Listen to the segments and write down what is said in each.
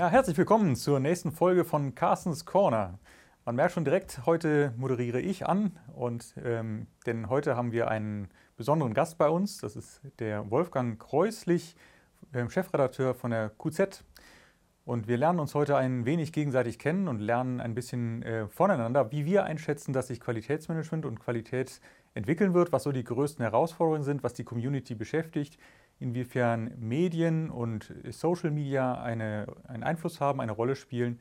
Ja, herzlich willkommen zur nächsten Folge von Carstens Corner. Man merkt schon direkt, heute moderiere ich an und ähm, denn heute haben wir einen besonderen Gast bei uns. Das ist der Wolfgang Kreuslich, äh, Chefredakteur von der QZ. Und wir lernen uns heute ein wenig gegenseitig kennen und lernen ein bisschen äh, voneinander, wie wir einschätzen, dass sich Qualitätsmanagement und Qualität entwickeln wird, was so die größten Herausforderungen sind, was die Community beschäftigt, inwiefern Medien und Social Media eine, einen Einfluss haben, eine Rolle spielen.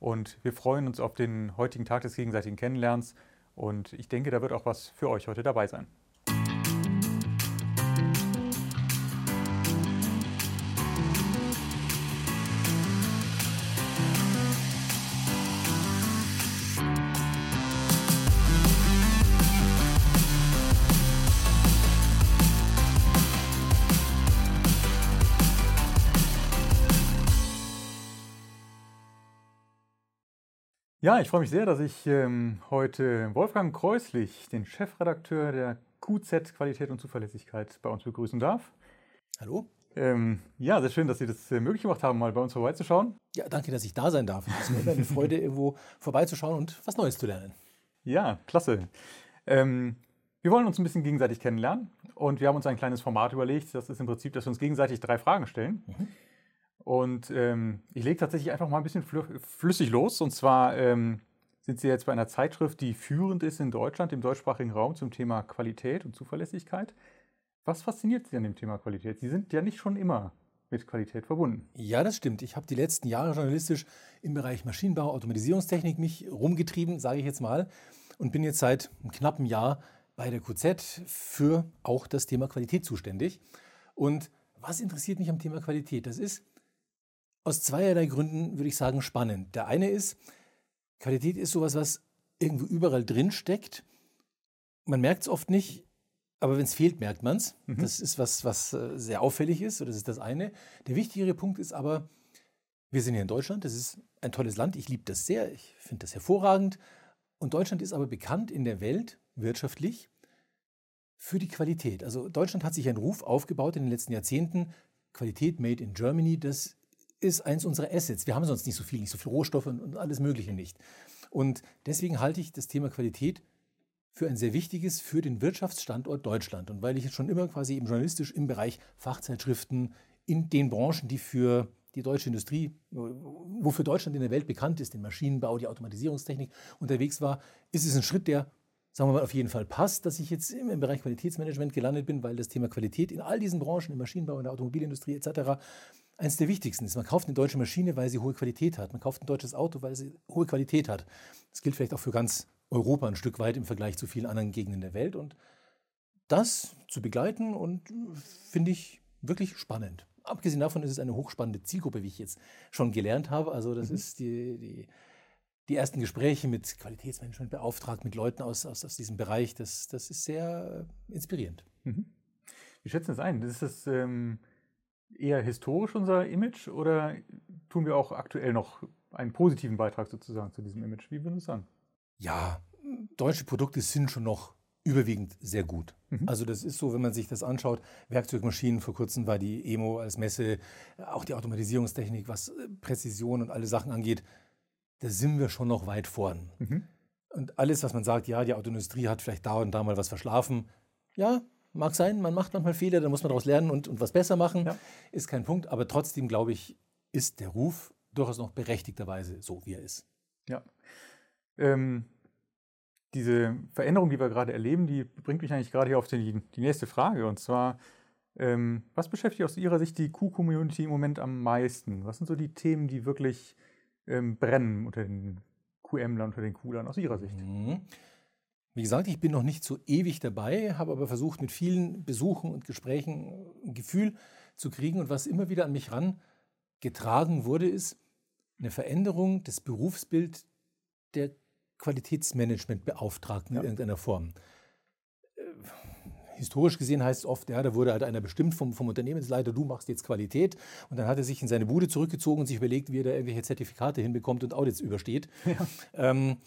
Und wir freuen uns auf den heutigen Tag des gegenseitigen Kennenlernens. Und ich denke, da wird auch was für euch heute dabei sein. Ja, ich freue mich sehr, dass ich ähm, heute Wolfgang Kreuslich, den Chefredakteur der QZ Qualität und Zuverlässigkeit, bei uns begrüßen darf. Hallo. Ähm, ja, sehr schön, dass Sie das äh, möglich gemacht haben, mal bei uns vorbeizuschauen. Ja, danke, dass ich da sein darf. Es ist mir eine Freude, irgendwo vorbeizuschauen und was Neues zu lernen. Ja, klasse. Ähm, wir wollen uns ein bisschen gegenseitig kennenlernen und wir haben uns ein kleines Format überlegt. Das ist im Prinzip, dass wir uns gegenseitig drei Fragen stellen. Mhm. Und ähm, ich lege tatsächlich einfach mal ein bisschen flüssig los. Und zwar ähm, sind Sie jetzt bei einer Zeitschrift, die führend ist in Deutschland, im deutschsprachigen Raum zum Thema Qualität und Zuverlässigkeit. Was fasziniert Sie an dem Thema Qualität? Sie sind ja nicht schon immer mit Qualität verbunden. Ja, das stimmt. Ich habe die letzten Jahre journalistisch im Bereich Maschinenbau, Automatisierungstechnik mich rumgetrieben, sage ich jetzt mal, und bin jetzt seit einem knappen Jahr bei der QZ für auch das Thema Qualität zuständig. Und was interessiert mich am Thema Qualität? Das ist, aus zweierlei Gründen würde ich sagen spannend. Der eine ist, Qualität ist sowas, was irgendwo überall drin steckt. Man merkt es oft nicht, aber wenn es fehlt, merkt man es. Mhm. Das ist was, was äh, sehr auffällig ist. das ist das eine. Der wichtigere Punkt ist aber, wir sind hier in Deutschland. Das ist ein tolles Land. Ich liebe das sehr. Ich finde das hervorragend. Und Deutschland ist aber bekannt in der Welt wirtschaftlich für die Qualität. Also Deutschland hat sich einen Ruf aufgebaut in den letzten Jahrzehnten. Qualität made in Germany, das ist eins unserer Assets. Wir haben sonst nicht so viel, nicht so viel Rohstoffe und alles Mögliche nicht. Und deswegen halte ich das Thema Qualität für ein sehr wichtiges für den Wirtschaftsstandort Deutschland. Und weil ich schon immer quasi eben journalistisch im Bereich Fachzeitschriften in den Branchen, die für die deutsche Industrie, wofür Deutschland in der Welt bekannt ist, den Maschinenbau, die Automatisierungstechnik unterwegs war, ist es ein Schritt, der, sagen wir mal, auf jeden Fall passt, dass ich jetzt im Bereich Qualitätsmanagement gelandet bin, weil das Thema Qualität in all diesen Branchen, im Maschinenbau, in der Automobilindustrie etc eines der wichtigsten ist. Man kauft eine deutsche Maschine, weil sie hohe Qualität hat. Man kauft ein deutsches Auto, weil sie hohe Qualität hat. Das gilt vielleicht auch für ganz Europa ein Stück weit im Vergleich zu vielen anderen Gegenden der Welt. Und das zu begleiten und finde ich wirklich spannend. Abgesehen davon ist es eine hochspannende Zielgruppe, wie ich jetzt schon gelernt habe. Also das mhm. ist die, die, die, ersten Gespräche mit Qualitätsmanagement beauftragt, mit Leuten aus, aus, aus diesem Bereich. Das, das ist sehr inspirierend. Mhm. Wie schätzen das ein? Das ist das, ähm eher historisch unser Image oder tun wir auch aktuell noch einen positiven Beitrag sozusagen zu diesem Image? Wie würden Sie sagen? Ja, deutsche Produkte sind schon noch überwiegend sehr gut. Mhm. Also das ist so, wenn man sich das anschaut, Werkzeugmaschinen, vor kurzem war die EMO als Messe, auch die Automatisierungstechnik, was äh, Präzision und alle Sachen angeht, da sind wir schon noch weit vorn. Mhm. Und alles, was man sagt, ja, die Autoindustrie hat vielleicht da und da mal was verschlafen, ja, mag sein, man macht manchmal Fehler, dann muss man daraus lernen und, und was besser machen. Ja. Ist kein Punkt, aber trotzdem, glaube ich, ist der Ruf durchaus noch berechtigterweise so, wie er ist. Ja. Ähm, diese Veränderung, die wir gerade erleben, die bringt mich eigentlich gerade hier auf die, die nächste Frage. Und zwar, ähm, was beschäftigt aus Ihrer Sicht die Q-Community im Moment am meisten? Was sind so die Themen, die wirklich ähm, brennen unter den QM-Lern, unter den Q-Lern aus Ihrer Sicht? Mhm. Wie gesagt, ich bin noch nicht so ewig dabei, habe aber versucht, mit vielen Besuchen und Gesprächen ein Gefühl zu kriegen. Und was immer wieder an mich herangetragen wurde, ist eine Veränderung des Berufsbild der Qualitätsmanagementbeauftragten ja. in irgendeiner Form. Äh, historisch gesehen heißt es oft, ja, da wurde halt einer bestimmt vom, vom Unternehmensleiter, du machst jetzt Qualität. Und dann hat er sich in seine Bude zurückgezogen und sich überlegt, wie er da irgendwelche Zertifikate hinbekommt und Audits übersteht. Ja. Ähm,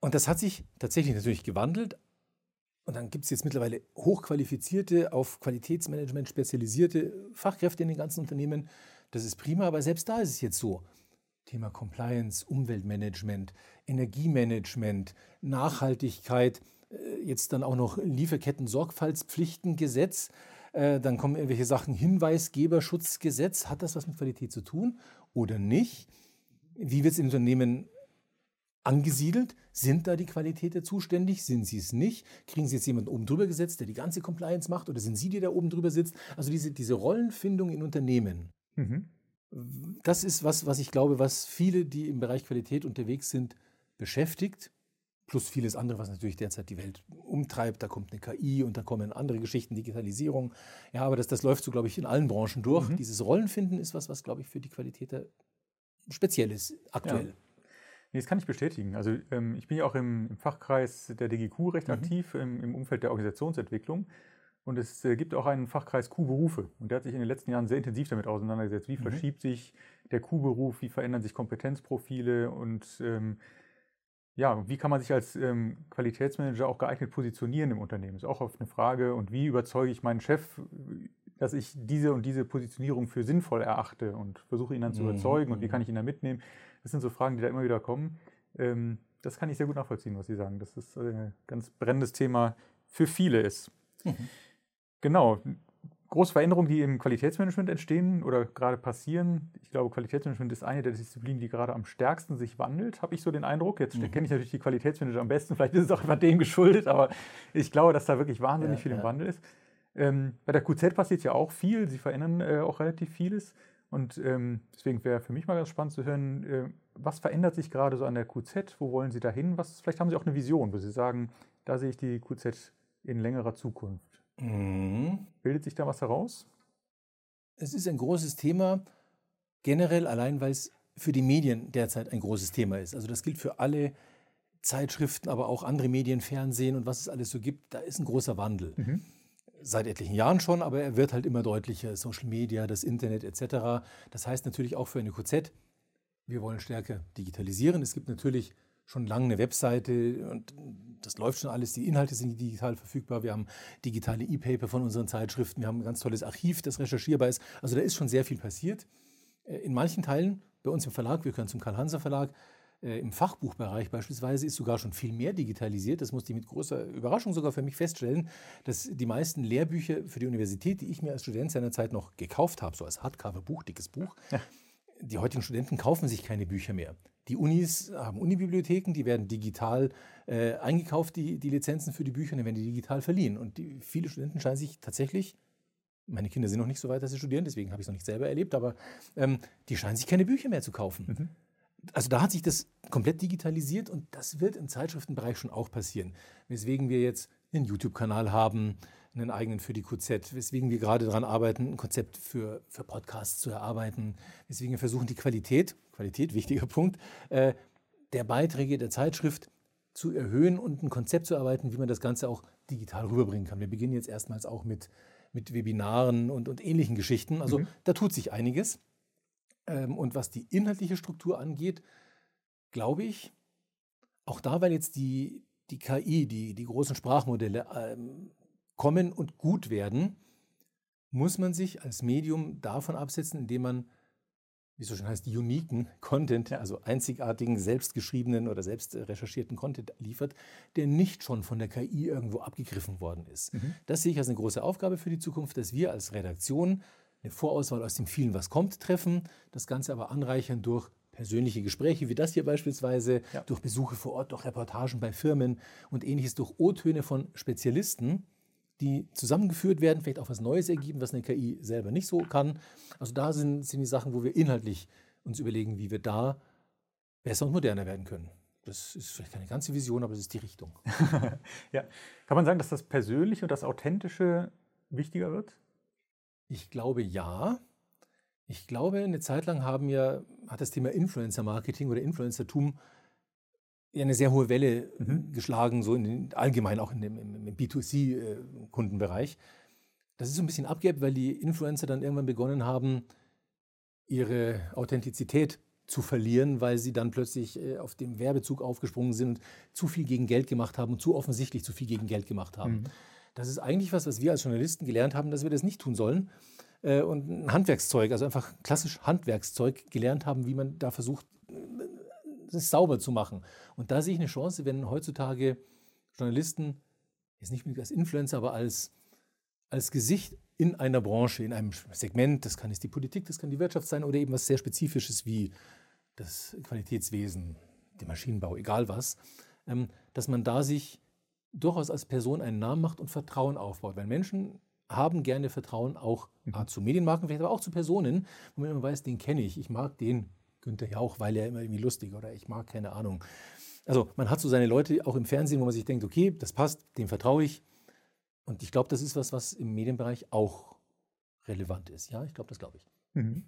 und das hat sich tatsächlich natürlich gewandelt. Und dann gibt es jetzt mittlerweile hochqualifizierte, auf Qualitätsmanagement spezialisierte Fachkräfte in den ganzen Unternehmen. Das ist prima, aber selbst da ist es jetzt so. Thema Compliance, Umweltmanagement, Energiemanagement, Nachhaltigkeit, äh, jetzt dann auch noch Lieferketten-Sorgfaltspflichtengesetz. Äh, dann kommen irgendwelche Sachen, Hinweisgeberschutzgesetz. Hat das was mit Qualität zu tun oder nicht? Wie wird es im Unternehmen angesiedelt? Sind da die Qualitäter zuständig? Sind sie es nicht? Kriegen sie jetzt jemanden oben drüber gesetzt, der die ganze Compliance macht? Oder sind sie, die da oben drüber sitzt? Also diese, diese Rollenfindung in Unternehmen. Mhm. Das ist was, was ich glaube, was viele, die im Bereich Qualität unterwegs sind, beschäftigt. Plus vieles andere, was natürlich derzeit die Welt umtreibt. Da kommt eine KI und da kommen andere Geschichten, Digitalisierung. Ja, aber das, das läuft so, glaube ich, in allen Branchen durch. Mhm. Dieses Rollenfinden ist was, was, glaube ich, für die Qualitäter speziell ist, aktuell. Ja. Nee, das kann ich bestätigen. Also ähm, ich bin ja auch im, im, Fachkreis der DGQ recht mhm. aktiv im, im, Umfeld der Organisationsentwicklung. Und es äh, gibt auch einen Fachkreis Q-Berufe. Und der hat sich in den letzten Jahren sehr intensiv damit auseinandergesetzt. Wie mhm. verschiebt sich der Q-Beruf, wie verändern sich Kompetenzprofile und ähm, ja, wie kann man sich als ähm, Qualitätsmanager auch geeignet positionieren im Unternehmen? Das ist auch oft eine Frage. Und wie überzeuge ich meinen Chef, dass ich diese und diese Positionierung für sinnvoll erachte und versuche ihn dann zu mhm. überzeugen und wie kann ich ihn da mitnehmen? Das sind so Fragen, die da immer wieder kommen. Ähm, das kann ich sehr gut nachvollziehen, was Sie sagen. Das ist ein ganz brennendes Thema für viele ist. Mhm. Genau. Große Veränderungen, die im Qualitätsmanagement entstehen oder gerade passieren. Ich glaube, Qualitätsmanagement ist eine der Disziplinen, die gerade am stärksten sich wandelt, habe ich so den Eindruck. Jetzt mhm. kenne ich natürlich die Qualitätsmanager am besten. Vielleicht ist es auch immer dem geschuldet, aber ich glaube, dass da wirklich wahnsinnig ja, viel ja. im Wandel ist. Ähm, bei der QZ passiert ja auch viel. Sie verändern äh, auch relativ vieles. Und ähm, deswegen wäre für mich mal ganz spannend zu hören, äh, was verändert sich gerade so an der QZ? Wo wollen Sie dahin? Was, vielleicht haben Sie auch eine Vision, wo Sie sagen, da sehe ich die QZ in längerer Zukunft. Mhm. Bildet sich da was heraus? Es ist ein großes Thema, generell allein, weil es für die Medien derzeit ein großes Thema ist. Also das gilt für alle Zeitschriften, aber auch andere Medien, Fernsehen und was es alles so gibt. Da ist ein großer Wandel. Mhm seit etlichen Jahren schon, aber er wird halt immer deutlicher. Social Media, das Internet etc. Das heißt natürlich auch für eine QZ, wir wollen stärker digitalisieren. Es gibt natürlich schon lange eine Webseite und das läuft schon alles. Die Inhalte sind digital verfügbar. Wir haben digitale E-Paper von unseren Zeitschriften. Wir haben ein ganz tolles Archiv, das recherchierbar ist. Also da ist schon sehr viel passiert. Äh, in manchen Teilen, bei uns im Verlag, wir gehören zum Karl-Hanser-Verlag, Im Fachbuchbereich beispielsweise ist sogar schon viel mehr digitalisiert. Das musste ich mit großer Überraschung sogar für mich feststellen, dass die meisten Lehrbücher für die Universität, die ich mir als Student seinerzeit noch gekauft habe, so als Hardcover-Buch, dickes Buch, ja. die heutigen Studenten kaufen sich keine Bücher mehr. Die Unis haben Unibibliotheken, die werden digital äh, eingekauft, die, die Lizenzen für die Bücher, und dann werden die digital verliehen. Und die, viele Studenten scheinen sich tatsächlich meine Kinder sind noch nicht so weit, dass sie studieren, deswegen habe ich es noch nicht selber erlebt, aber ähm, die scheinen sich keine Bücher mehr zu kaufen. Mhm also da hat sich das komplett digitalisiert und das wird im Zeitschriftenbereich schon auch passieren. Weswegen wir jetzt einen YouTube-Kanal haben, einen eigenen für die QZ, weswegen wir gerade daran arbeiten, ein Konzept für, für Podcasts zu erarbeiten, weswegen wir versuchen, die Qualität, Qualität, wichtiger Punkt, äh, der Beiträge der Zeitschrift zu erhöhen und ein Konzept zu erarbeiten, wie man das Ganze auch digital rüberbringen kann. Wir beginnen jetzt erstmals auch mit, mit Webinaren und, und ähnlichen Geschichten. Also mhm. da tut sich einiges. Ähm, und was die inhaltliche Struktur angeht, glaube ich, auch da, weil jetzt die, die KI, die, die großen Sprachmodelle ähm, kommen und gut werden, muss man sich als Medium davon absetzen, indem man, wie es so schön heißt, uniken Content, also einzigartigen, selbstgeschriebenen oder selbst recherchierten Content liefert, der nicht schon von der KI irgendwo abgegriffen worden ist. Mhm. Das sehe ich als eine große Aufgabe für die Zukunft, dass wir als Redaktion eine Vorauswahl aus dem vielen, was kommt, treffen, das Ganze aber anreichern durch persönliche Gespräche, wie das hier beispielsweise, ja. durch Besuche vor Ort, durch Reportagen bei Firmen und ähnliches, durch O-Töne von Spezialisten, die zusammengeführt werden, vielleicht auch was Neues ergeben, was eine KI selber nicht so kann. Also da sind, sind die Sachen, wo wir inhaltlich uns überlegen, wie wir da besser und moderner werden können. Das ist vielleicht keine ganze Vision, aber es ist die Richtung. ja. Kann man sagen, dass das Persönliche und das Authentische wichtiger wird? Ich glaube ja. Ich glaube, eine Zeit lang haben ja, hat das Thema Influencer-Marketing oder Influencertum ja eine sehr hohe Welle mhm. geschlagen, so in den, allgemein auch in dem, im, B2C-Kundenbereich. Das ist so ein bisschen abgeebbt, weil die Influencer dann irgendwann begonnen haben, ihre Authentizität zu verlieren, weil sie dann plötzlich äh, auf dem Werbezug aufgesprungen sind und zu viel gegen Geld gemacht haben und zu offensichtlich zu viel gegen Geld gemacht haben. Mhm. Das ist eigentlich was, was wir als Journalisten gelernt haben, dass wir das nicht tun sollen. Äh, und ein Handwerkszeug, also einfach klassisch Handwerkszeug gelernt haben, wie man da versucht, es sauber zu machen. Und da sehe ich eine Chance, wenn heutzutage Journalisten, jetzt nicht als Influencer, aber als, als Gesicht in einer Branche, in einem Segment, das kann jetzt die Politik, das kann die Wirtschaft sein oder eben was sehr Spezifisches wie das Qualitätswesen, der Maschinenbau, egal was, ähm, dass man da sich durchaus als Person einen Namen macht und Vertrauen aufbaut. Weil Menschen haben gerne Vertrauen auch mhm. zu Medienmarken, vielleicht aber auch zu Personen, wo man immer weiß, den kenne ich, ich mag den Günther Jauch, weil er immer irgendwie lustig oder ich mag keine Ahnung. Also man hat so seine Leute auch im Fernsehen, wo man sich denkt, okay, das passt, dem vertraue ich. Und ich glaube, das ist was, was im Medienbereich auch relevant ist. Ja, ich glaube, das glaube ich. Mhm.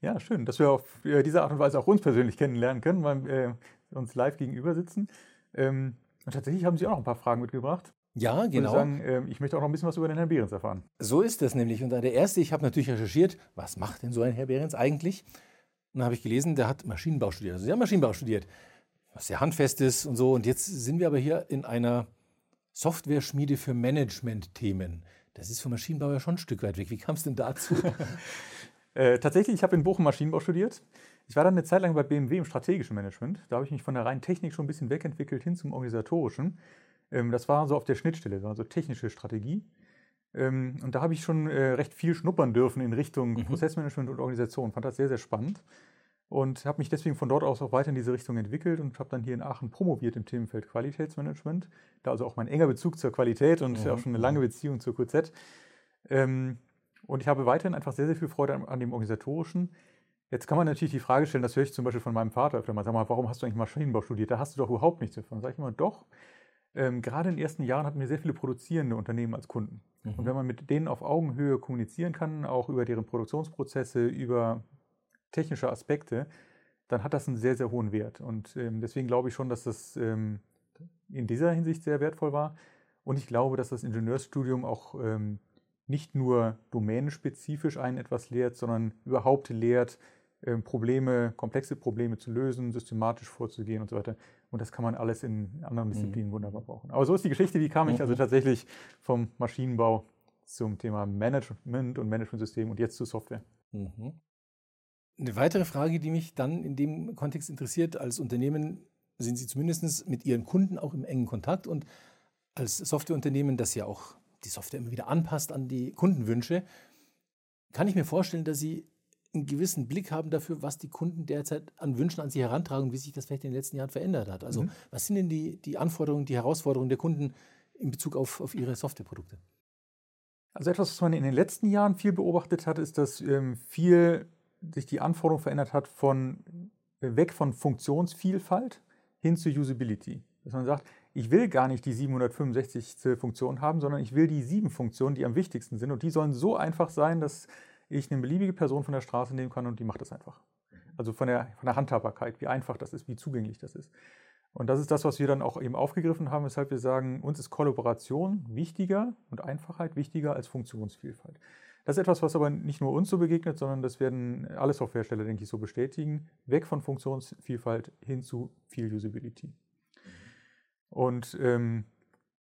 Ja, schön, dass wir auf diese Art und Weise auch uns persönlich kennenlernen können, weil wir uns live gegenüber sitzen. Ähm, und tatsächlich haben Sie auch noch ein paar Fragen mitgebracht. Ja, genau. Ich, sagen, ähm, ich möchte auch noch ein bisschen was über den Herrn Behrens erfahren. So ist das nämlich. Und der erste, ich habe natürlich recherchiert, was macht denn so ein Herr Behrens eigentlich? Und dann habe ich gelesen, der hat Maschinenbau studiert. Also, der hat Maschinenbau studiert, was sehr handfest ist und so. Und jetzt sind wir aber hier in einer Software-Schmiede für Management-Themen. Das ist vom Maschinenbau ja schon ein Stück weit weg. Wie kam es denn dazu? äh, tatsächlich, ich habe in Bochum Maschinenbau studiert. Ich war dann eine Zeit lang bei BMW im strategischen Management. Da habe ich mich von der reinen Technik schon ein bisschen wegentwickelt hin zum organisatorischen. Ähm, das war so auf der Schnittstelle, also technische Strategie. Ähm, und da habe ich schon äh, recht viel schnuppern dürfen in Richtung mhm. Prozessmanagement und Organisation. Fand das sehr, sehr spannend und habe mich deswegen von dort aus auch weiter in diese Richtung entwickelt und habe dann hier in Aachen promoviert im Themenfeld Qualitätsmanagement. Da also auch mein enger Bezug zur Qualität und mhm. auch schon eine lange Beziehung zur QZ. Ähm, und ich habe weiterhin einfach sehr, sehr viel Freude an, an, dem Organisatorischen. Jetzt kann man natürlich die Frage stellen, das höre ich zum Beispiel von meinem Vater öfter mal, sag mal, warum hast du eigentlich Maschinenbau studiert? Da hast du doch überhaupt nichts davon. Sag ich immer, doch. Ähm, gerade in den ersten Jahren hatten wir sehr viele produzierende Unternehmen als Kunden. Mhm. Und wenn man mit denen auf Augenhöhe kommunizieren kann, auch über deren Produktionsprozesse, über technische Aspekte, dann hat das einen sehr, sehr hohen Wert. Und ähm, deswegen glaube ich schon, dass das ähm, in dieser Hinsicht sehr wertvoll war. Und ich glaube, dass das Ingenieursstudium auch ähm, nicht nur domänenspezifisch einen etwas lehrt, sondern überhaupt lehrt, ähm, Probleme, komplexe Probleme zu lösen, systematisch vorzugehen und so weiter. Und das kann man alles in anderen mhm. Disziplinen mhm. wunderbar brauchen. Aber so ist die Geschichte. Wie kam ich also mhm. tatsächlich vom Maschinenbau zum Thema Management und Managementsystem und jetzt zu Software? Mhm. Eine weitere Frage, die mich dann in dem Kontext interessiert, als Unternehmen sind Sie zumindest mit Ihren Kunden auch im engen Kontakt und als Softwareunternehmen, das ja auch die Software immer wieder anpasst an die Kundenwünsche, kann ich mir vorstellen, dass Sie einen gewissen Blick haben dafür, was die Kunden derzeit an Wünschen an Sie herantragen und wie sich das vielleicht in den letzten Jahren verändert hat. Also mhm. was sind denn die, die Anforderungen, die Herausforderungen der Kunden in Bezug auf, auf ihre Softwareprodukte? Also etwas, was man in den letzten Jahren viel beobachtet hat, ist, dass ähm, viel sich die Anforderung verändert hat von weg von Funktionsvielfalt hin zu Usability. Dass man sagt, ich will gar nicht die 765. Funktion haben, sondern ich will die sieben Funktionen, die am wichtigsten sind. Und die sollen so einfach sein, dass ich eine beliebige Person von der Straße nehmen kann und die macht das einfach. Also von der, von der Handhabbarkeit, wie einfach das ist, wie zugänglich das ist. Und das ist das, was wir dann auch eben aufgegriffen haben, weshalb wir sagen, uns ist Kollaboration wichtiger und Einfachheit wichtiger als Funktionsvielfalt. Das ist etwas, was aber nicht nur uns so begegnet, sondern das werden alle Softwarehersteller, denke ich, so bestätigen. Weg von Funktionsvielfalt hin zu viel Usability. Und ähm,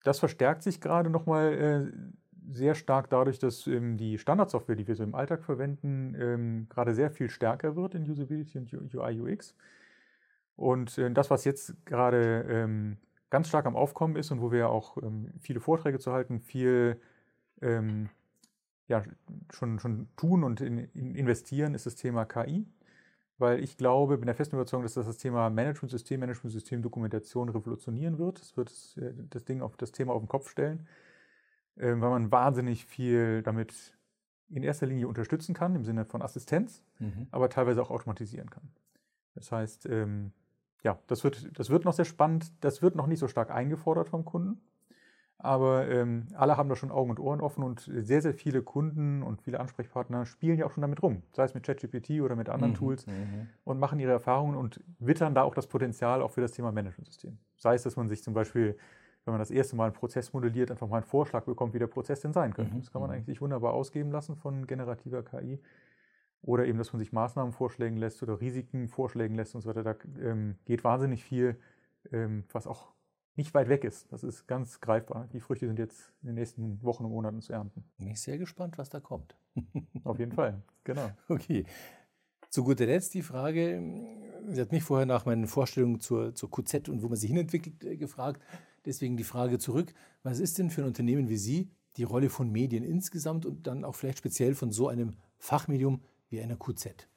das verstärkt sich gerade nochmal äh, sehr stark dadurch, dass ähm, die Standardsoftware, die wir so im Alltag verwenden, ähm, gerade sehr viel stärker wird in Usability und UI, UX. Und äh, das, was jetzt gerade ähm, ganz stark am Aufkommen ist und wo wir auch ähm, viele Vorträge zu halten, viel ähm, ja, schon, schon tun und in, in investieren, ist das Thema KI. Weil ich glaube, bin der festen Überzeugung, dass das das Thema Management-System, Management-System, Dokumentation revolutionieren wird. Es wird das, äh, das Ding auf das Thema auf den Kopf stellen, äh, weil man wahnsinnig viel damit in erster Linie unterstützen kann, im Sinne von Assistenz, mhm. aber teilweise auch automatisieren kann. Das heißt, ähm, ja, das wird, das wird noch sehr spannend. Das wird noch nicht so stark eingefordert vom Kunden. Aber ähm, alle haben da schon Augen und Ohren offen und sehr, sehr viele Kunden und viele Ansprechpartner spielen ja auch schon damit rum, sei es mit ChatGPT oder mit anderen mhm, Tools mhm. und machen ihre Erfahrungen und wittern da auch das Potenzial auch für das Thema Managementsystem. Sei es, dass man sich zum Beispiel, wenn man das erste Mal einen Prozess modelliert, einfach mal einen Vorschlag bekommt, wie der Prozess denn sein könnte. Mhm, das kann man mhm. eigentlich wunderbar ausgeben lassen von generativer KI. Oder eben, dass man sich Maßnahmen vorschlägen lässt oder Risiken vorschlägen lässt und so weiter. Da ähm, geht wahnsinnig viel, ähm, was auch nicht weit weg ist. Das ist ganz greifbar. Die Früchte sind jetzt in den nächsten Wochen und Monaten zu ernten. Bin ich sehr gespannt, was da kommt. Auf jeden Fall, genau. Okay. Zu guter Letzt die Frage, Sie hat mich vorher nach meinen Vorstellungen zur, zur QZ und wo man sich hinentwickelt äh, gefragt. Deswegen die Frage zurück, was ist denn für ein Unternehmen wie Sie die Rolle von Medien insgesamt und dann auch vielleicht speziell von so einem Fachmedium wie einer QZ?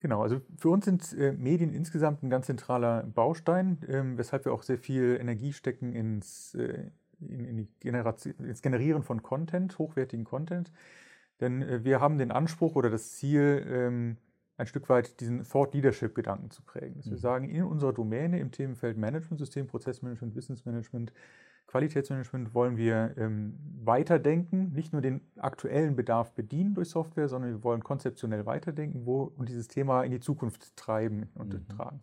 Genau, also für uns sind äh, Medien insgesamt ein ganz zentraler Baustein, ähm, weshalb wir auch sehr viel Energie stecken ins, äh, in, in ins Generieren von Content, hochwertigen Content. Denn äh, wir haben den Anspruch oder das Ziel, ähm, ein Stück weit diesen Thought Leadership Gedanken zu prägen. Dass mhm. wir sagen, in unserer Domäne im Themenfeld Management System, Prozessmanagement, Wissensmanagement, Qualitätsmanagement wollen wir ähm, weiterdenken, nicht nur den aktuellen Bedarf bedienen durch Software, sondern wir wollen konzeptionell weiterdenken wo, und dieses Thema in die Zukunft treiben und mhm. tragen.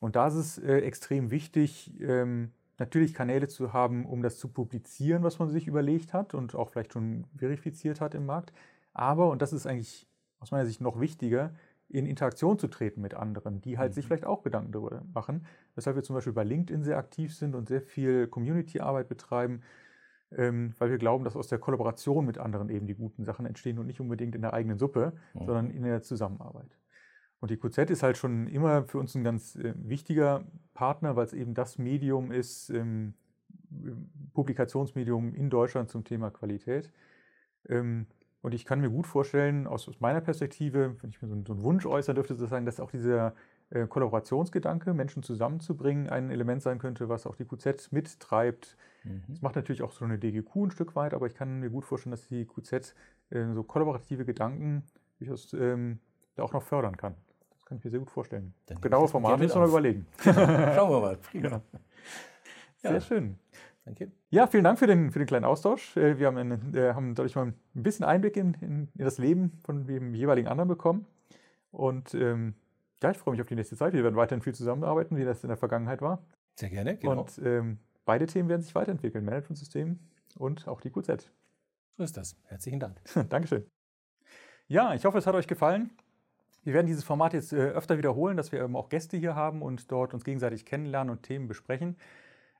Und da ist es äh, extrem wichtig, ähm, natürlich Kanäle zu haben, um das zu publizieren, was man sich überlegt hat und auch vielleicht schon verifiziert hat im Markt. Aber, und das ist eigentlich aus meiner Sicht noch wichtiger, in Interaktion zu treten mit anderen, die halt mhm. sich vielleicht auch Gedanken darüber machen. Weshalb wir zum Beispiel bei LinkedIn sehr aktiv sind und sehr viel Community-Arbeit betreiben, ähm, weil wir glauben, dass aus der Kollaboration mit anderen eben die guten Sachen entstehen und nicht unbedingt in der eigenen Suppe, mhm. sondern in der Zusammenarbeit. Und die QZ ist halt schon immer für uns ein ganz äh, wichtiger Partner, weil es eben das Medium ist, ähm, Publikationsmedium in Deutschland zum Thema Qualität. Ähm, und ich kann mir gut vorstellen, aus, meiner Perspektive, wenn ich mir so, einen, so einen Wunsch äußern dürfte, sozusagen, dass auch dieser äh, Kollaborationsgedanke, Menschen zusammenzubringen, ein Element sein könnte, was auch die QZ mittreibt. Mhm. Das macht natürlich auch so eine DGQ ein Stück weit, aber ich kann mir gut vorstellen, dass die QZ äh, so kollaborative Gedanken durchaus ähm, da auch noch fördern kann. Das kann ich mir sehr gut vorstellen. Dann Genaue Formate müssen wir mal überlegen. Schauen wir mal. Prima. Ja. Sehr ja. schön. Danke. Ja, vielen Dank für den, für den kleinen Austausch. Äh, wir haben, einen, äh, haben dadurch mal ein bisschen Einblick in, in, in, das Leben von dem jeweiligen anderen bekommen. Und ähm, ja, ich freue mich auf die nächste Zeit. Wir werden weiterhin viel zusammenarbeiten, wie das in der Vergangenheit war. Sehr gerne, genau. Und ähm, beide Themen werden sich weiterentwickeln, Managementsystem und auch die QZ. So ist das. Herzlichen Dank. Dankeschön. Ja, ich hoffe, es hat euch gefallen. Wir werden dieses Format jetzt äh, öfter wiederholen, dass wir eben auch Gäste hier haben und dort uns gegenseitig kennenlernen und Themen besprechen.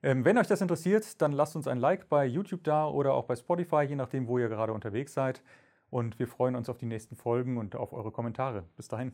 Ähm, wenn euch das interessiert, dann lasst uns ein Like bei YouTube da oder auch bei Spotify, je nachdem, wo ihr gerade unterwegs seid. Und wir freuen uns auf die nächsten Folgen und auf eure Kommentare. Bis dahin.